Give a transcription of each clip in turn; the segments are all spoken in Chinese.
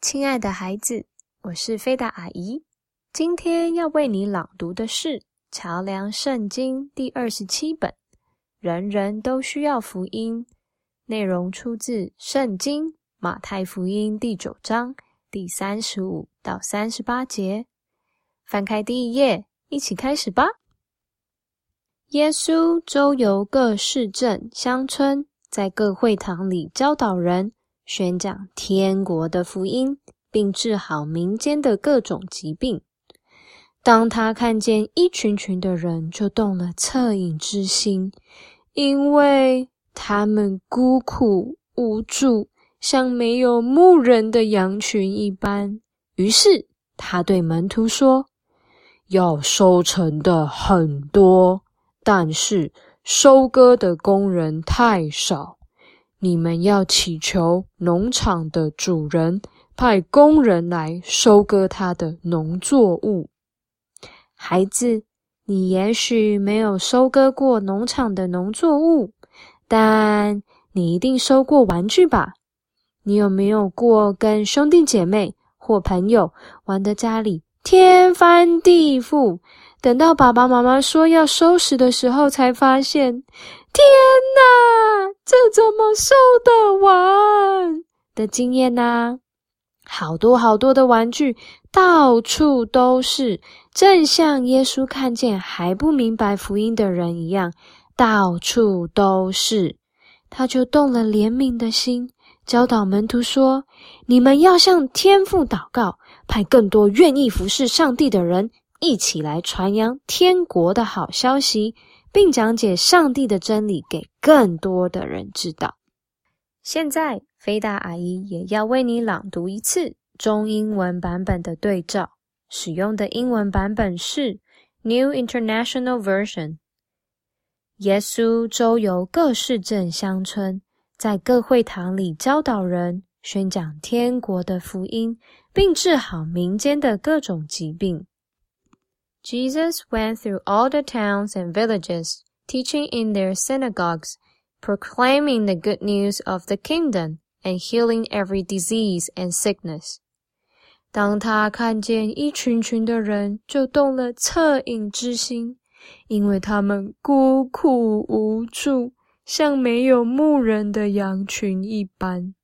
亲爱的孩子，我是菲达阿姨。今天要为你朗读的是《桥梁圣经》第二十七本。人人都需要福音。内容出自《圣经》马太福音第九章第三十五到三十八节。翻开第一页，一起开始吧。耶稣周游各市镇乡村，在各会堂里教导人。宣讲天国的福音，并治好民间的各种疾病。当他看见一群群的人，就动了恻隐之心，因为他们孤苦无助，像没有牧人的羊群一般。于是他对门徒说：“要收成的很多，但是收割的工人太少。”你们要祈求农场的主人派工人来收割他的农作物。孩子，你也许没有收割过农场的农作物，但你一定收过玩具吧？你有没有过跟兄弟姐妹或朋友玩的家里天翻地覆？等到爸爸妈妈说要收拾的时候，才发现，天哪，这怎么收得完？的经验呢？好多好多的玩具，到处都是，正像耶稣看见还不明白福音的人一样，到处都是。他就动了怜悯的心，教导门徒说：“你们要向天父祷告，派更多愿意服侍上帝的人。”一起来传扬天国的好消息，并讲解上帝的真理给更多的人知道。现在，菲达阿姨也要为你朗读一次中英文版本的对照，使用的英文版本是 New International Version。耶稣周游各市镇乡村，在各会堂里教导人，宣讲天国的福音，并治好民间的各种疾病。Jesus went through all the towns and villages, teaching in their synagogues, proclaiming the good news of the kingdom, and healing every disease and sickness. 当他看见一群群的人，就动了恻隐之心，因为他们孤苦无助，像没有牧人的羊群一般。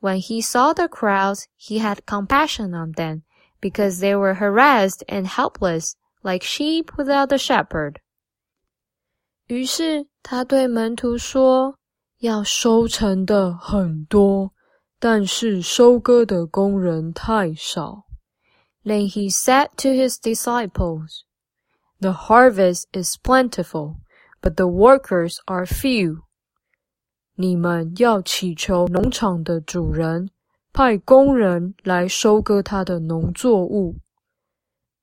When he saw the crowds, he had compassion on them because they were harassed and helpless, like sheep without a shepherd. 于是他对门徒说：“要收成的很多，但是收割的工人太少。” Then he said to his disciples, "The harvest is plentiful, but the workers are few." 你们要祈求农场的主人 派工人来收割他的农作物。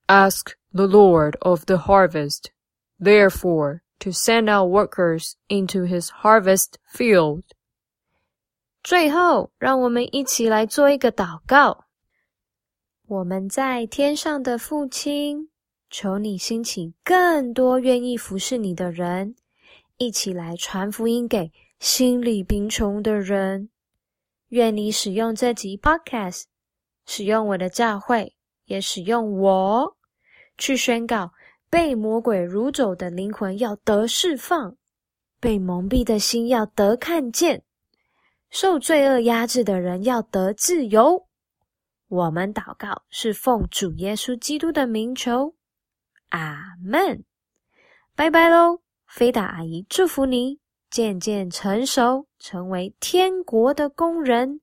Ask the Lord of the harvest, therefore, to send out workers into his harvest field. 最后，让我们一起来做一个祷告。我们在天上的父亲，求你兴起更多愿意服侍你的人，一起来传福音给心里贫穷的人。愿你使用这集 Podcast，使用我的教会，也使用我去宣告：被魔鬼掳走的灵魂要得释放，被蒙蔽的心要得看见，受罪恶压制的人要得自由。我们祷告是奉主耶稣基督的名求，阿门。拜拜喽，菲达阿姨祝福你。渐渐成熟，成为天国的工人，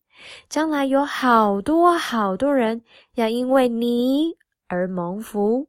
将来有好多好多人要因为你而蒙福。